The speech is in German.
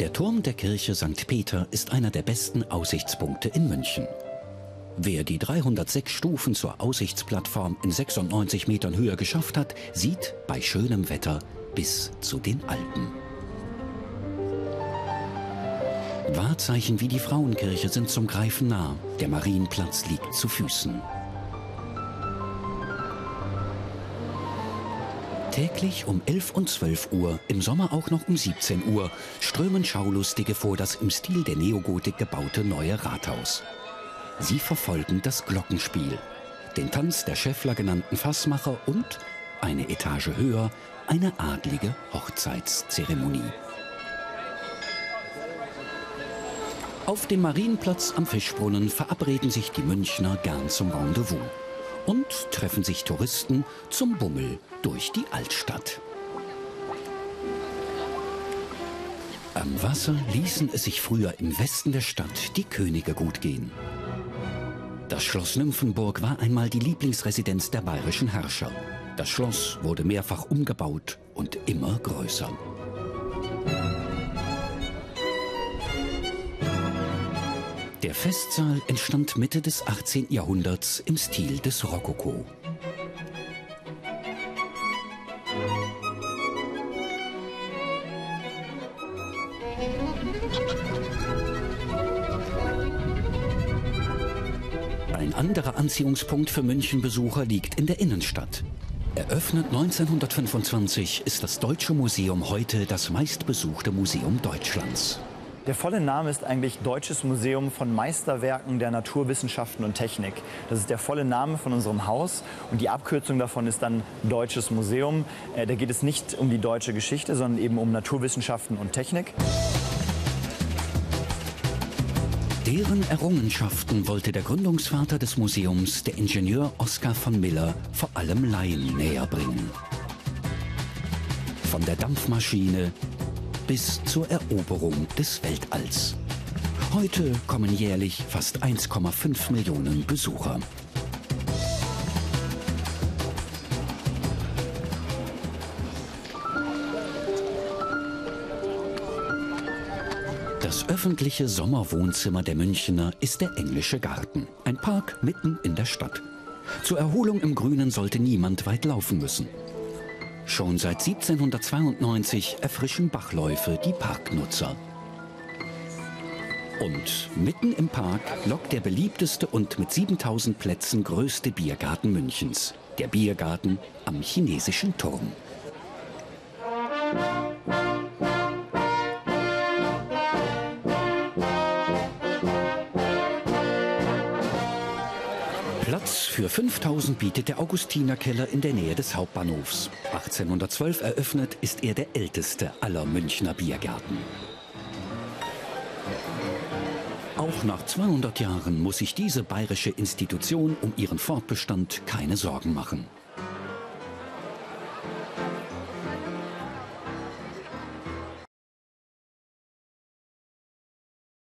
Der Turm der Kirche St. Peter ist einer der besten Aussichtspunkte in München. Wer die 306 Stufen zur Aussichtsplattform in 96 Metern Höhe geschafft hat, sieht bei schönem Wetter bis zu den Alpen. Wahrzeichen wie die Frauenkirche sind zum Greifen nah. Der Marienplatz liegt zu Füßen. Täglich um 11 und 12 Uhr, im Sommer auch noch um 17 Uhr, strömen Schaulustige vor das im Stil der Neogotik gebaute neue Rathaus. Sie verfolgen das Glockenspiel, den Tanz der Schäffler genannten Fassmacher und, eine Etage höher, eine adlige Hochzeitszeremonie. Auf dem Marienplatz am Fischbrunnen verabreden sich die Münchner gern zum Rendezvous und treffen sich Touristen zum Bummel durch die Altstadt. Am Wasser ließen es sich früher im Westen der Stadt die Könige gut gehen. Das Schloss Nymphenburg war einmal die Lieblingsresidenz der bayerischen Herrscher. Das Schloss wurde mehrfach umgebaut und immer größer. Der Festsaal entstand Mitte des 18. Jahrhunderts im Stil des Rokoko. Ein anderer Anziehungspunkt für Münchenbesucher liegt in der Innenstadt. Eröffnet 1925 ist das Deutsche Museum heute das meistbesuchte Museum Deutschlands. Der volle Name ist eigentlich Deutsches Museum von Meisterwerken der Naturwissenschaften und Technik. Das ist der volle Name von unserem Haus und die Abkürzung davon ist dann Deutsches Museum. Äh, da geht es nicht um die deutsche Geschichte, sondern eben um Naturwissenschaften und Technik. Deren Errungenschaften wollte der Gründungsvater des Museums, der Ingenieur Oskar von Miller, vor allem Laien näher bringen. Von der Dampfmaschine bis zur Eroberung des Weltalls. Heute kommen jährlich fast 1,5 Millionen Besucher. Das öffentliche Sommerwohnzimmer der Münchner ist der Englische Garten, ein Park mitten in der Stadt. Zur Erholung im Grünen sollte niemand weit laufen müssen. Schon seit 1792 erfrischen Bachläufe die Parknutzer. Und mitten im Park lockt der beliebteste und mit 7000 Plätzen größte Biergarten Münchens, der Biergarten am chinesischen Turm. Platz für 5000 bietet der Augustinerkeller in der Nähe des Hauptbahnhofs. 1812 eröffnet, ist er der älteste aller Münchner Biergärten. Auch nach 200 Jahren muss sich diese bayerische Institution um ihren Fortbestand keine Sorgen machen.